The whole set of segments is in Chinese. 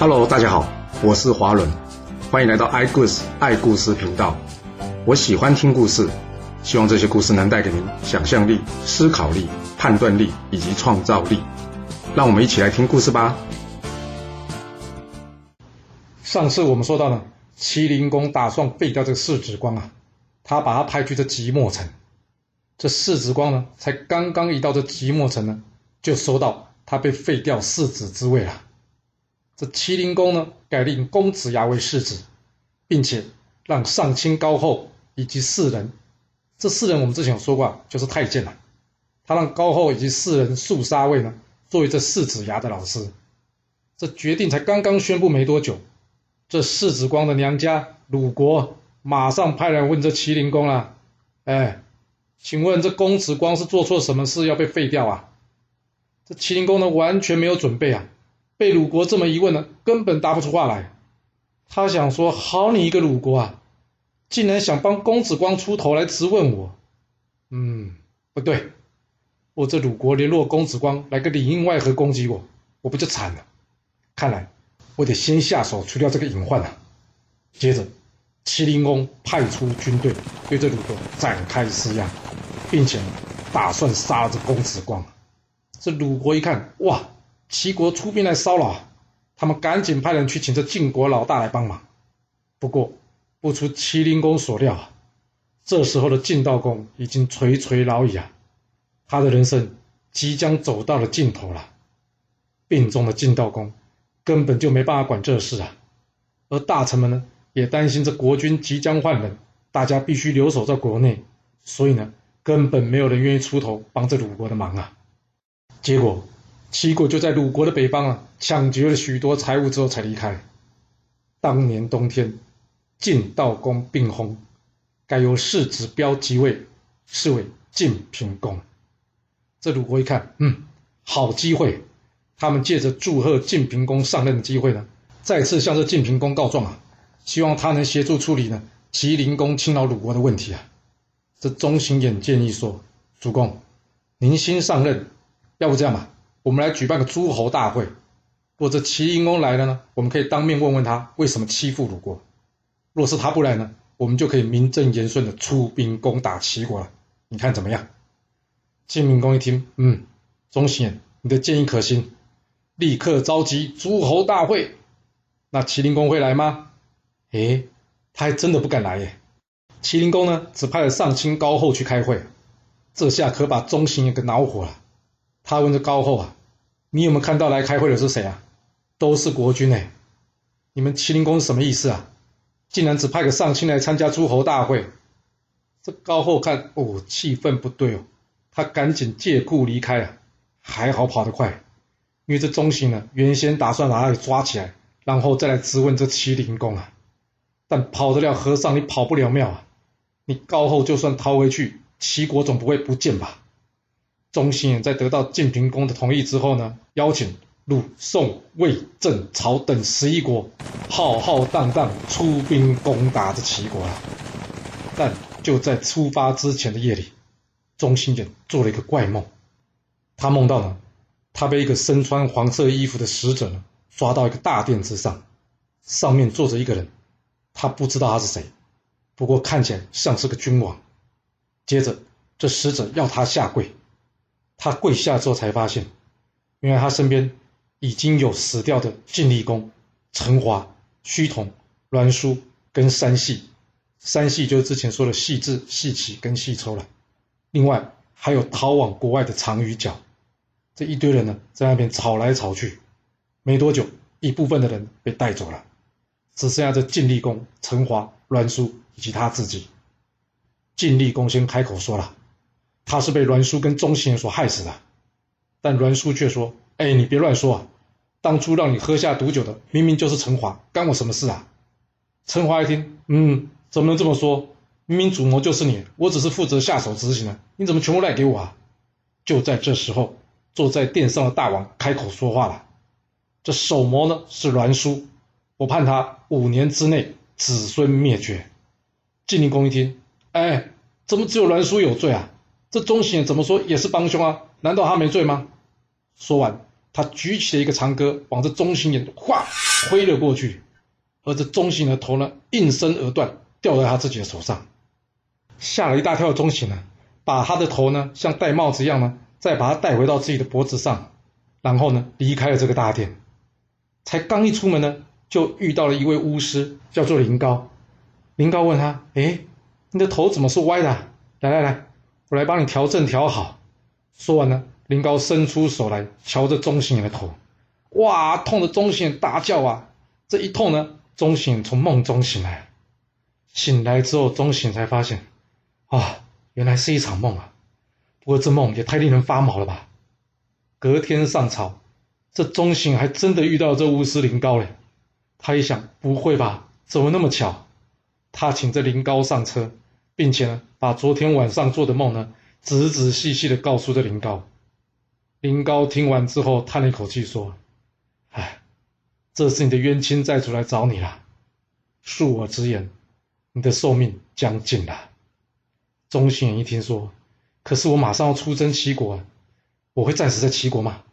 Hello，大家好，我是华伦，欢迎来到爱故事爱故事频道。我喜欢听故事，希望这些故事能带给您想象力、思考力、判断力以及创造力。让我们一起来听故事吧。上次我们说到呢，麒麟公打算废掉这个世子光啊，他把他派去这即墨城。这世子光呢，才刚刚一到这即墨城呢，就收到他被废掉世子之位了。这麒麟宫呢，改令公子牙为世子，并且让上卿高后以及四人，这四人我们之前有说过，就是太监了。他让高后以及四人肃杀卫呢，作为这世子牙的老师。这决定才刚刚宣布没多久，这世子光的娘家鲁国马上派人问这麒麟宫了：“哎，请问这公子光是做错什么事要被废掉啊？”这麒麟宫呢，完全没有准备啊。被鲁国这么一问呢，根本答不出话来。他想说：“好你一个鲁国啊，竟然想帮公子光出头来质问我。”嗯，不对，我这鲁国联络公子光来个里应外合攻击我，我不就惨了？看来我得先下手除掉这个隐患啊。接着，麒麟公派出军队对这鲁国展开施压，并且打算杀这公子光。这鲁国一看，哇！齐国出兵来骚扰，他们赶紧派人去请这晋国老大来帮忙。不过，不出麒麟公所料啊，这时候的晋悼公已经垂垂老矣啊，他的人生即将走到了尽头了。病重的晋悼公根本就没办法管这事啊，而大臣们呢，也担心这国君即将换人，大家必须留守在国内，所以呢，根本没有人愿意出头帮这鲁国的忙啊。结果。齐国就在鲁国的北方啊，抢劫了许多财物之后才离开。当年冬天，晋悼公病薨，改由世子彪即位，是为晋平公。这鲁国一看，嗯，好机会，他们借着祝贺晋平公上任的机会呢，再次向这晋平公告状啊，希望他能协助处理呢麒麟公侵扰鲁国的问题啊。这中行衍建议说：“主公，您新上任，要不这样吧？”我们来举办个诸侯大会，若这齐灵公来了呢，我们可以当面问问他为什么欺负鲁国；若是他不来呢，我们就可以名正言顺的出兵攻打齐国了。你看怎么样？晋明公一听，嗯，中行你的建议可行，立刻召集诸侯大会。那麒麟公会来吗？诶，他还真的不敢来耶。麒麟公呢，只派了上卿高后去开会，这下可把中行也给恼火了。他问这高后啊。你有没有看到来开会的是谁啊？都是国君哎！你们麒麟宫是什么意思啊？竟然只派个上卿来参加诸侯大会？这高后看哦，气氛不对哦，他赶紧借故离开啊。还好跑得快，因为这中行呢，原先打算把他给抓起来，然后再来质问这麒麟宫啊。但跑得了和尚，你跑不了庙啊！你高后就算逃回去，齐国总不会不见吧？中行在得到晋平公的同意之后呢，邀请鲁、宋、魏、郑、曹等十一国浩浩荡荡出兵攻打这齐国了。但就在出发之前的夜里，中行简做了一个怪梦。他梦到呢，他被一个身穿黄色衣服的使者呢抓到一个大殿之上，上面坐着一个人，他不知道他是谁，不过看起来像是个君王。接着，这使者要他下跪。他跪下之后才发现，原来他身边已经有死掉的晋厉公、陈华、胥童、栾书跟三系。三系就是之前说的细致、细起跟细抽了。另外还有逃往国外的长与角，这一堆人呢在那边吵来吵去。没多久，一部分的人被带走了，只剩下这晋厉公、陈华、栾书以及他自己。晋厉公先开口说了。他是被栾书跟钟行所害死的，但栾书却说：“哎，你别乱说啊！当初让你喝下毒酒的明明就是陈华，干我什么事啊？”陈华一听，嗯，怎么能这么说？明明主谋就是你，我只是负责下手执行的，你怎么全部赖给我啊？就在这时候，坐在殿上的大王开口说话了：“这首谋呢是栾书，我判他五年之内子孙灭绝。”晋灵公一听，哎，怎么只有栾书有罪啊？这钟行怎么说也是帮凶啊？难道他没罪吗？说完，他举起了一个长戈，往这钟行眼哗挥了过去，而这钟行的头呢，应声而断，掉在他自己的手上。吓了一大跳的钟行呢，把他的头呢，像戴帽子一样呢，再把它戴回到自己的脖子上，然后呢，离开了这个大殿。才刚一出门呢，就遇到了一位巫师，叫做林高。林高问他：“哎，你的头怎么是歪的？来来来，我来帮你调正调好。”说完呢，林高伸出手来瞧着钟行的头，哇，痛的钟行大叫啊！这一痛呢，钟醒从梦中醒来。醒来之后，钟醒才发现，啊，原来是一场梦啊！不过这梦也太令人发毛了吧！隔天上朝。这钟醒还真的遇到这巫师林高嘞，他一想，不会吧？怎么那么巧？他请这林高上车，并且呢，把昨天晚上做的梦呢，仔仔细细的告诉这林高。林高听完之后，叹了一口气说：“哎，这是你的冤亲债主来找你了。恕我直言，你的寿命将近了。”钟行一听说，可是我马上要出征齐国，我会战死在齐国吗？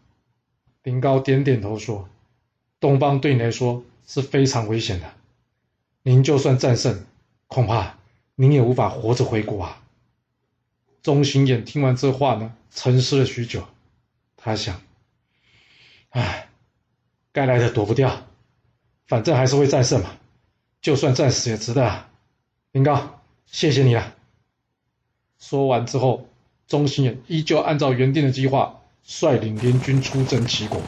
林高点点头说：“东方对你来说是非常危险的，您就算战胜，恐怕您也无法活着回国啊。”钟行衍听完这话呢，沉思了许久，他想：“唉，该来的躲不掉，反正还是会战胜嘛，就算战死也值得啊。”林高，谢谢你了。说完之后，钟行衍依旧按照原定的计划。率领联军出征齐国，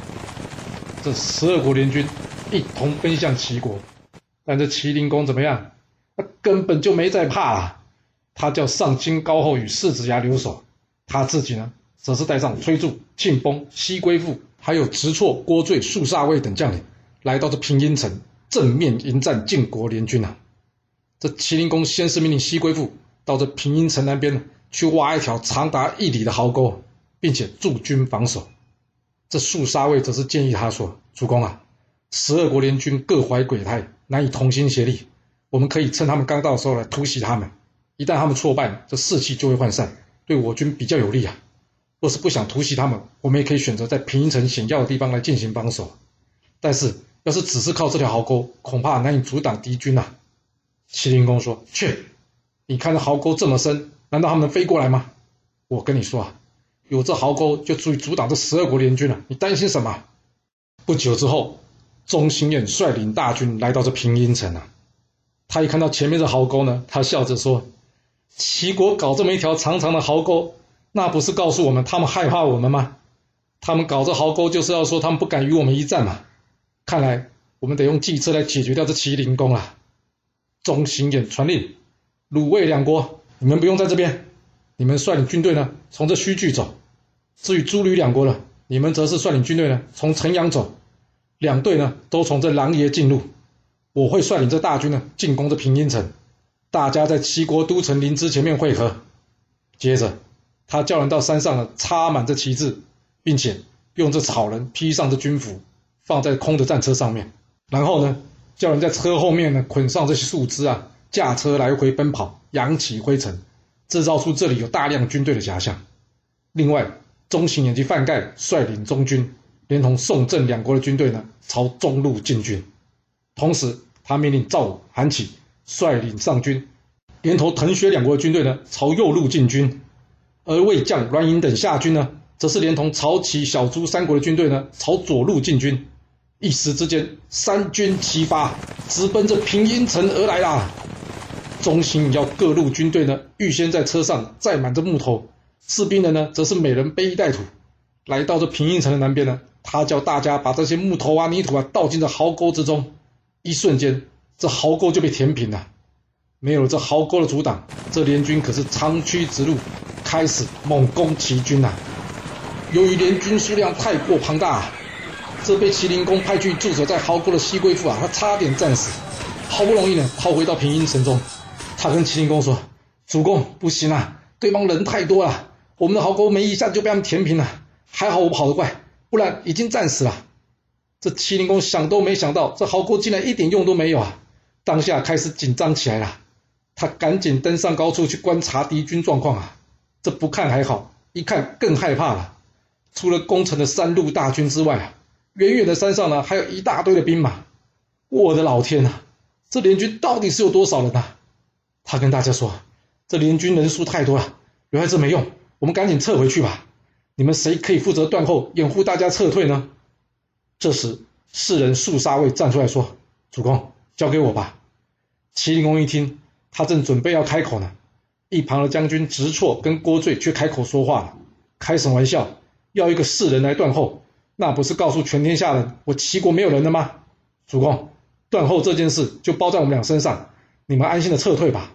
这十二国联军一同奔向齐国，但这齐灵公怎么样？根本就没在怕啊！他叫上清高后与世子牙留守，他自己呢，则是带上崔杼、庆丰、西归父，还有直错、郭罪、肃杀卫等将领，来到这平阴城，正面迎战晋国联军啊！这麒麟公先是命令西归父到这平阴城南边去挖一条长达一里的壕沟。并且驻军防守，这肃杀卫则是建议他说：“主公啊，十二国联军各怀鬼胎，难以同心协力。我们可以趁他们刚到的时候来突袭他们，一旦他们挫败，这士气就会涣散，对我军比较有利啊。若是不想突袭他们，我们也可以选择在平阴城险要的地方来进行防守。但是，要是只是靠这条壕沟，恐怕难以阻挡敌军呐。”麒麟公说：“去，你看这壕沟这么深，难道他们能飞过来吗？我跟你说啊。”有这壕沟就足以阻挡这十二国联军了，你担心什么？不久之后，钟兴彦率领大军来到这平阴城啊。他一看到前面的壕沟呢，他笑着说：“齐国搞这么一条长长的壕沟，那不是告诉我们他们害怕我们吗？他们搞这壕沟就是要说他们不敢与我们一战嘛。看来我们得用计策来解决掉这麒麟宫了。”钟兴彦传令：“鲁卫两国，你们不用在这边。”你们率领军队呢，从这虚距走；至于诸吕两国呢，你们则是率领军队呢，从城阳走。两队呢，都从这狼爷进入。我会率领这大军呢，进攻这平阴城。大家在齐国都城临淄前面汇合。接着，他叫人到山上呢，插满这旗帜，并且用这草人披上这军服，放在空的战车上面。然后呢，叫人在车后面呢，捆上这些树枝啊，驾车来回奔跑，扬起灰尘。制造出这里有大量军队的假象。另外，中行以及范盖率领中军，连同宋郑两国的军队呢，朝中路进军。同时，他命令赵武、韩起率领上军，连同滕薛两国的军队呢，朝右路进军。而魏将栾盈等下军呢，则是连同曹齐、小朱三国的军队呢，朝左路进军。一时之间，三军齐发，直奔着平阴城而来啦。中心要各路军队呢，预先在车上载满着木头，士兵的呢，则是每人背一袋土，来到这平阴城的南边呢，他叫大家把这些木头啊、泥土啊倒进这壕沟之中，一瞬间，这壕沟就被填平了。没有了这壕沟的阻挡，这联军可是长驱直入，开始猛攻齐军呐。由于联军数量太过庞大，这被麒麟公派去驻守在壕沟的西归父啊，他差点战死，好不容易呢，逃回到平阴城中。他跟齐灵公说：“主公，不行啊，对方人太多了，我们的壕沟没一下就被他们填平了。还好我跑得快，不然已经战死了。”这齐灵公想都没想到，这壕沟竟然一点用都没有啊！当下开始紧张起来了。他赶紧登上高处去观察敌军状况啊。这不看还好，一看更害怕了。除了攻城的三路大军之外啊，远远的山上呢还有一大堆的兵马。我的老天呐，这联军到底是有多少人呐？他跟大家说：“这联军人数太多了，留在这没用，我们赶紧撤回去吧。你们谁可以负责断后，掩护大家撤退呢？”这时，士人肃杀卫站出来说：“主公，交给我吧。”麒麟公一听，他正准备要开口呢，一旁的将军直错跟郭醉却开口说话了：“开什么玩笑？要一个士人来断后，那不是告诉全天下人我齐国没有人了吗？主公。”断后这件事就包在我们俩身上，你们安心的撤退吧。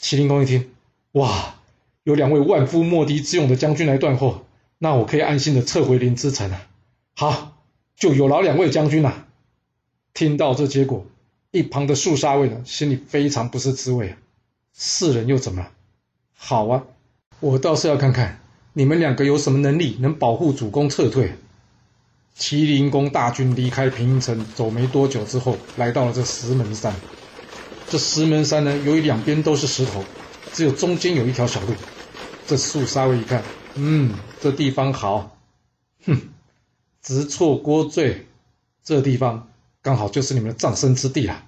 麒麟公一听，哇，有两位万夫莫敌之勇的将军来断后，那我可以安心的撤回临淄城了。好，就有劳两位将军了。听到这结果，一旁的肃杀卫呢，心里非常不是滋味啊。四人又怎么了？好啊，我倒是要看看你们两个有什么能力能保护主公撤退。麒麟宫大军离开平城，走没多久之后，来到了这石门山。这石门山呢，由于两边都是石头，只有中间有一条小路。这肃杀卫一看，嗯，这地方好，哼，直错郭罪，这地方刚好就是你们的葬身之地了。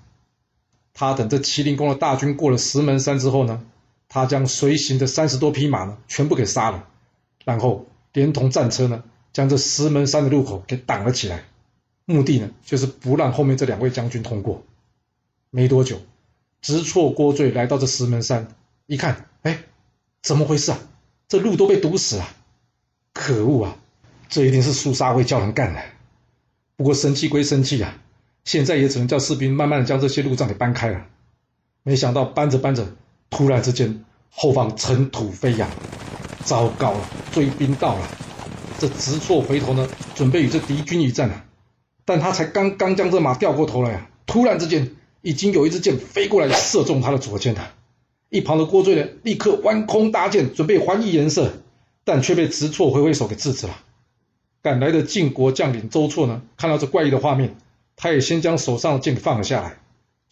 他等这麒麟宫的大军过了石门山之后呢，他将随行的三十多匹马呢，全部给杀了，然后连同战车呢。将这石门山的入口给挡了起来，目的呢就是不让后面这两位将军通过。没多久，直错郭罪来到这石门山，一看，哎，怎么回事啊？这路都被堵死了！可恶啊！这一定是肃杀会叫人干的。不过生气归生气啊，现在也只能叫士兵慢慢的将这些路障给搬开了。没想到搬着搬着，突然之间后方尘土飞扬，糟糕了，追兵到了！这直错回头呢，准备与这敌军一战啊！但他才刚刚将这马掉过头来啊，突然之间，已经有一支箭飞过来，射中他的左肩了。一旁的郭罪呢，立刻弯空搭箭，准备还以颜色，但却被直错挥挥手给制止了。赶来的晋国将领周错呢，看到这怪异的画面，他也先将手上的剑放了下来。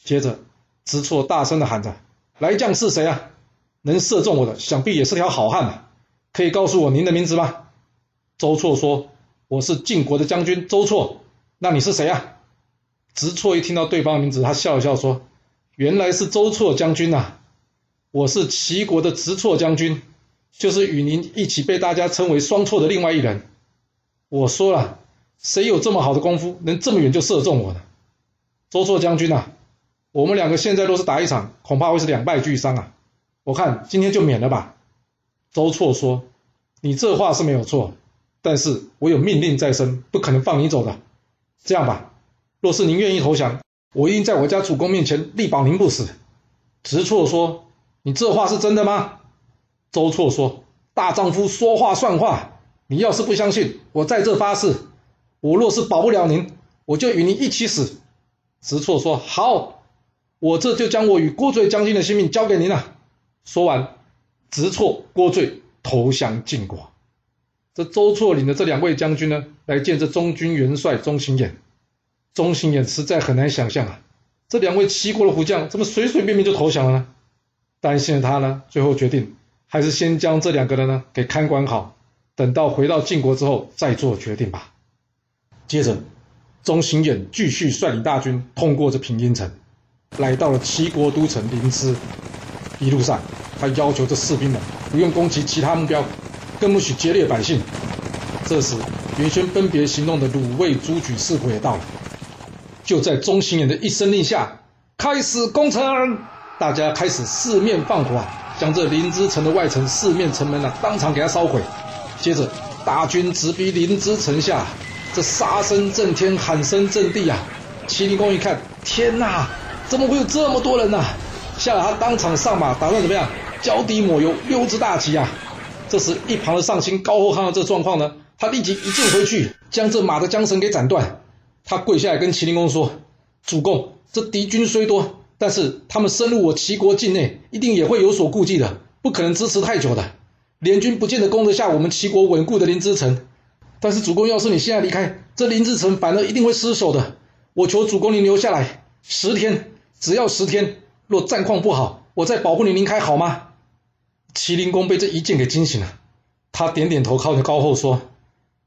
接着，直错大声的喊着：“来将是谁啊？能射中我的，想必也是条好汉啊！可以告诉我您的名字吗？”周错说：“我是晋国的将军周错，那你是谁啊？”直错一听到对方的名字，他笑了笑说：“原来是周错将军呐！我是齐国的直错将军，就是与您一起被大家称为双错的另外一人。我说了，谁有这么好的功夫，能这么远就射中我呢？周错将军呐，我们两个现在若是打一场，恐怕会是两败俱伤啊！我看今天就免了吧。”周错说：“你这话是没有错。”但是我有命令在身，不可能放你走的。这样吧，若是您愿意投降，我一定在我家主公面前力保您不死。直错说：“你这话是真的吗？”周错说：“大丈夫说话算话。你要是不相信，我在这发誓，我若是保不了您，我就与您一起死。”直错说：“好，我这就将我与郭罪将军的性命交给您了。”说完，直错、郭罪投降晋国。这周错领的这两位将军呢，来见这中军元帅钟行衍。钟行衍实在很难想象啊，这两位齐国的虎将怎么随随便便就投降了呢？担心的他呢，最后决定还是先将这两个人呢给看管好，等到回到晋国之后再做决定吧。接着，钟行衍继续率领大军通过这平阴城，来到了齐国都城临淄。一路上，他要求这士兵们不用攻击其他目标。更不许劫掠百姓。这时，原先分别行动的鲁、卫、朱举四国也到了。就在中行衍的一声令下，开始攻城。大家开始四面放火，将这临淄城的外城四面城门呢，当场给他烧毁。接着，大军直逼临淄城下，这杀声震天，喊声震地啊！齐灵公一看，天哪，怎么会有这么多人呢？吓得他当场上马，打算怎么样？脚底抹油，溜之大吉啊！这时，一旁的上卿高后看到这状况呢，他立即一箭回去，将这马的缰绳给斩断。他跪下来跟齐灵公说：“主公，这敌军虽多，但是他们深入我齐国境内，一定也会有所顾忌的，不可能支持太久的。联军不见得攻得下我们齐国稳固的临淄城。但是主公，要是你现在离开，这临淄城反而一定会失守的。我求主公您留下来十天，只要十天。若战况不好，我再保护你离开，好吗？”麒麟公被这一箭给惊醒了，他点点头，靠着高后说：“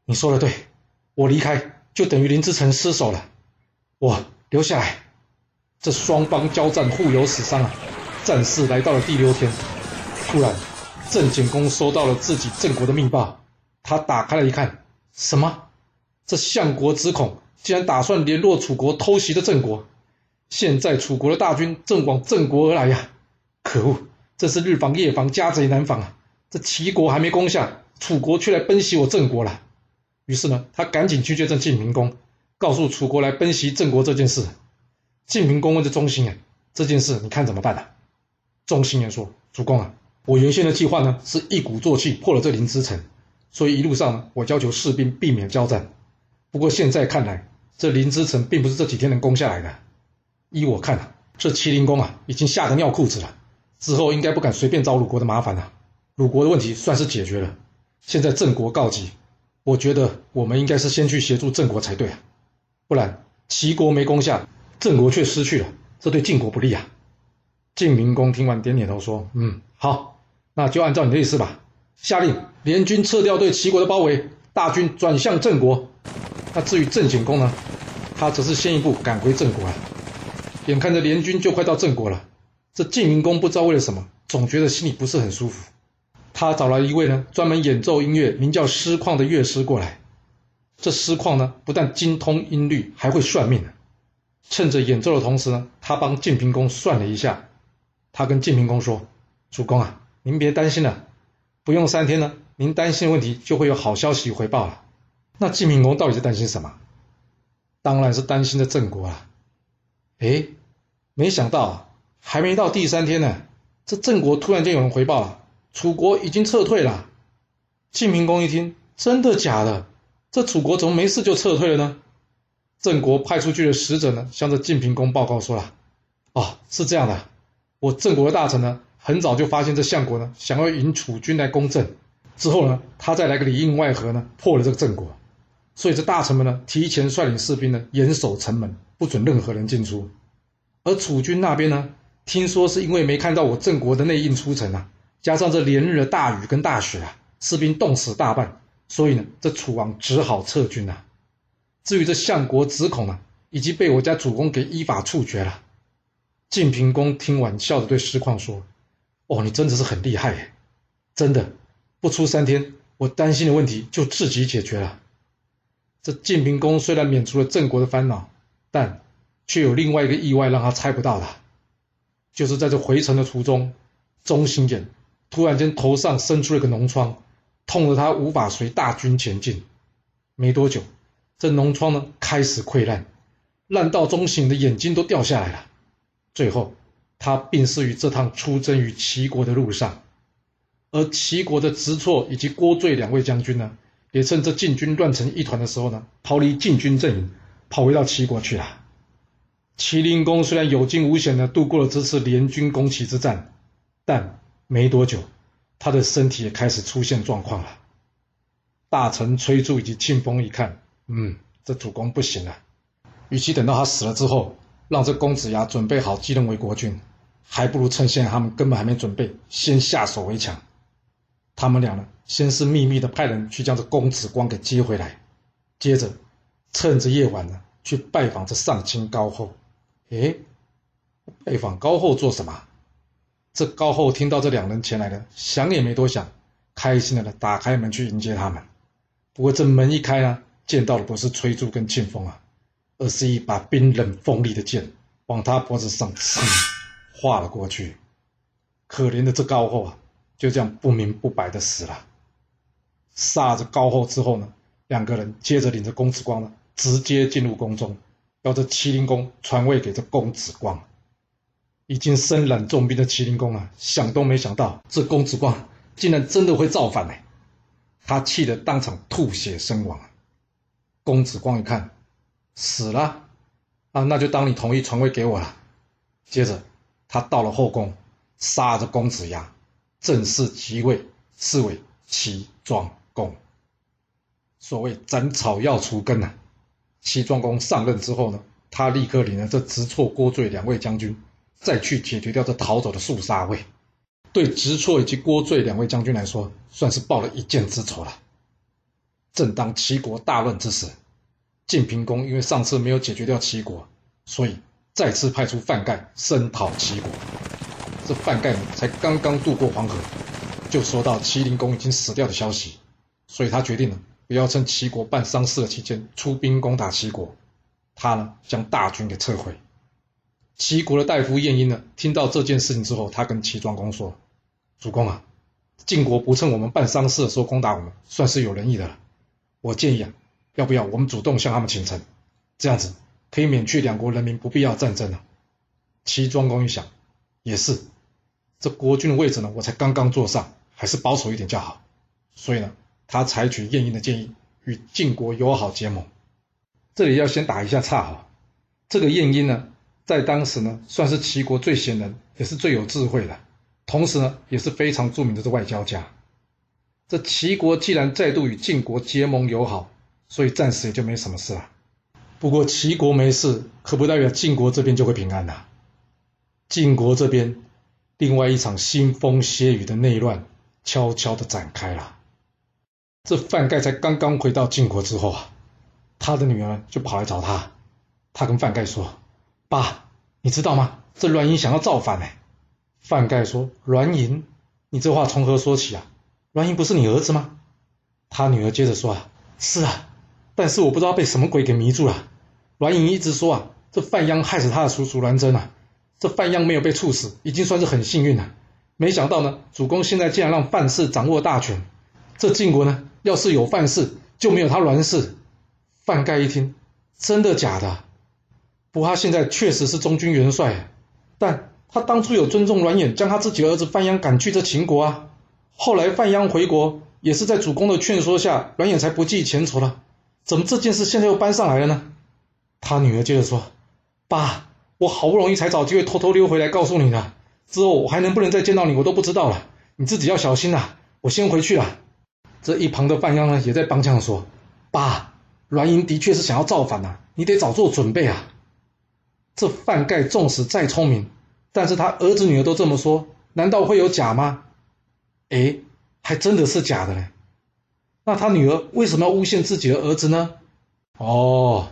你说的对，我离开就等于林之城失守了，我留下来。这双方交战，互有死伤啊！战事来到了第六天，突然，郑景公收到了自己郑国的密报。他打开了一看，什么？这相国子孔竟然打算联络楚国偷袭的郑国。现在楚国的大军正往郑国而来呀！可恶，这是日防夜防，家贼难防啊！这齐国还没攻下，楚国却来奔袭我郑国了。于是呢，他赶紧去见这晋明公，告诉楚国来奔袭郑国这件事。晋明公问这忠心啊，这件事你看怎么办啊？忠心言说：“主公啊，我原先的计划呢，是一鼓作气破了这临之城，所以一路上，我要求士兵避免交战。不过现在看来，这临之城并不是这几天能攻下来的。依我看啊，这麒麟公啊，已经吓得尿裤子了，之后应该不敢随便找鲁国的麻烦了。鲁国的问题算是解决了，现在郑国告急，我觉得我们应该是先去协助郑国才对啊，不然齐国没攻下。”郑国却失去了，这对晋国不利啊！晋明公听完点点头说：“嗯，好，那就按照你的意思吧。下令联军撤掉对齐国的包围，大军转向郑国。那至于郑景公呢，他则是先一步赶回郑国啊。眼看着联军就快到郑国了，这晋明公不知道为了什么，总觉得心里不是很舒服。他找来一位呢专门演奏音乐、名叫师旷的乐师过来。这师旷呢，不但精通音律，还会算命。”趁着演奏的同时呢，他帮晋平公算了一下，他跟晋平公说：“主公啊，您别担心了，不用三天呢，您担心的问题就会有好消息回报了。”那晋平公到底是担心什么？当然是担心的郑国啊！哎，没想到还没到第三天呢，这郑国突然间有人回报了，楚国已经撤退了。晋平公一听，真的假的？这楚国怎么没事就撤退了呢？郑国派出去的使者呢，向着晋平公报告说了：“哦，是这样的，我郑国的大臣呢，很早就发现这相国呢，想要引楚军来攻郑，之后呢，他再来个里应外合呢，破了这个郑国，所以这大臣们呢，提前率领士兵呢，严守城门，不准任何人进出。而楚军那边呢，听说是因为没看到我郑国的内应出城啊，加上这连日的大雨跟大雪啊，士兵冻死大半，所以呢，这楚王只好撤军啊。”至于这相国子孔啊，已经被我家主公给依法处决了。晋平公听完，笑着对师旷说：“哦，你真的是很厉害耶！真的，不出三天，我担心的问题就自己解决了。”这晋平公虽然免除了郑国的烦恼，但却有另外一个意外让他猜不到的，就是在这回城的途中，中心眼突然间头上生出了个脓疮，痛得他无法随大军前进。没多久。这脓疮呢开始溃烂，烂到钟醒的眼睛都掉下来了。最后，他病逝于这趟出征于齐国的路上。而齐国的直错以及郭罪两位将军呢，也趁这晋军乱成一团的时候呢，逃离晋军阵营，跑回到齐国去了。齐灵公虽然有惊无险的度过了这次联军攻齐之战，但没多久，他的身体也开始出现状况了。大臣崔杼以及庆丰一看。嗯，这主公不行了。与其等到他死了之后，让这公子牙准备好继任为国君，还不如趁现在他们根本还没准备，先下手为强。他们俩呢，先是秘密的派人去将这公子光给接回来，接着趁着夜晚呢，去拜访这上卿高后。诶，拜访高后做什么？这高后听到这两人前来的，想也没多想，开心的呢，打开门去迎接他们。不过这门一开呢，见到的不是崔杼跟庆丰啊，而是一把冰冷锋利的剑，往他脖子上刺划了过去。可怜的这高后啊，就这样不明不白的死了。杀着高后之后呢，两个人接着领着公子光呢，直接进入宫中，要这麒麟公传位给这公子光。已经身染重病的麒麟公啊，想都没想到这公子光竟然真的会造反呢，他气得当场吐血身亡。公子光一看，死了，啊，那就当你同意传位给我了。接着，他到了后宫，杀着公子牙，正式即位，是为齐庄公。所谓斩草要除根呐。齐庄公上任之后呢，他立刻领了这直错、郭罪两位将军，再去解决掉这逃走的肃杀卫。对直错以及郭罪两位将军来说，算是报了一箭之仇了。正当齐国大乱之时，晋平公因为上次没有解决掉齐国，所以再次派出范盖声讨齐国。这范盖才刚刚渡过黄河，就收到齐灵公已经死掉的消息，所以他决定了不要趁齐国办丧事的期间出兵攻打齐国，他呢将大军给撤回。齐国的大夫晏婴呢听到这件事情之后，他跟齐庄公说：“主公啊，晋国不趁我们办丧事的时候攻打我们，算是有仁义的了。我建议啊，要不要我们主动向他们请臣，这样子可以免去两国人民不必要战争啊。”齐庄公一想，也是。这国君的位置呢，我才刚刚坐上，还是保守一点较好。所以呢，他采取晏婴的建议，与晋国友好结盟。这里要先打一下岔哈，这个晏婴呢，在当时呢，算是齐国最贤能，也是最有智慧的，同时呢，也是非常著名的这外交家。这齐国既然再度与晋国结盟友好，所以暂时也就没什么事了。不过齐国没事，可不代表晋国这边就会平安呐。晋国这边。另外一场腥风血雨的内乱悄悄的展开了。这范盖才刚刚回到晋国之后啊，他的女儿就跑来找他。他跟范盖说：“爸，你知道吗？这栾银想要造反呢。”范盖说：“栾银，你这话从何说起啊？栾银不是你儿子吗？”他女儿接着说：“啊，是啊，但是我不知道被什么鬼给迷住了。栾银一直说啊，这范鞅害死他的叔叔栾真啊。”这范鞅没有被处死，已经算是很幸运了。没想到呢，主公现在竟然让范氏掌握大权。这晋国呢，要是有范氏，就没有他栾氏。范盖一听，真的假的？不过他现在确实是中军元帅，但他当初有尊重栾衍，将他自己的儿子范鞅赶去这秦国啊。后来范鞅回国，也是在主公的劝说下，栾衍才不计前仇了。怎么这件事现在又搬上来了呢？他女儿接着说：“爸。”我好不容易才找机会偷偷溜回来告诉你的，之后我还能不能再见到你，我都不知道了。你自己要小心呐！我先回去了。这一旁的范央呢，也在帮腔说：“爸，栾英的确是想要造反呐，你得早做准备啊。”这范盖纵使再聪明，但是他儿子女儿都这么说，难道会有假吗？哎，还真的是假的嘞。那他女儿为什么要诬陷自己的儿子呢？哦。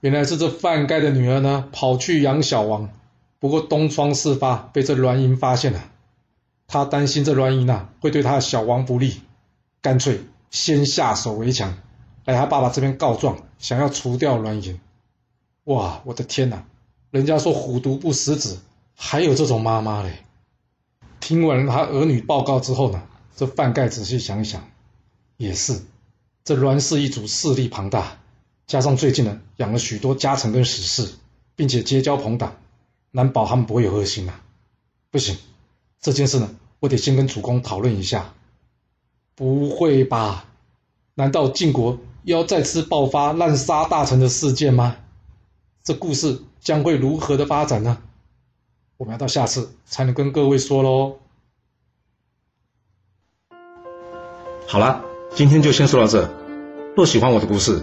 原来是这范盖的女儿呢，跑去养小王，不过东窗事发，被这栾盈发现了。他担心这栾盈呐会对他的小王不利，干脆先下手为强，来他爸爸这边告状，想要除掉栾盈。哇，我的天哪！人家说虎毒不食子，还有这种妈妈嘞！听完他儿女报告之后呢，这范盖仔细想一想，也是，这栾氏一族势力庞大。加上最近呢，养了许多家臣跟史事，并且结交朋党，难保他们不会有恶心啊。不行，这件事呢，我得先跟主公讨论一下。不会吧？难道晋国要再次爆发滥杀大臣的事件吗？这故事将会如何的发展呢？我们要到下次才能跟各位说喽。好了，今天就先说到这。若喜欢我的故事，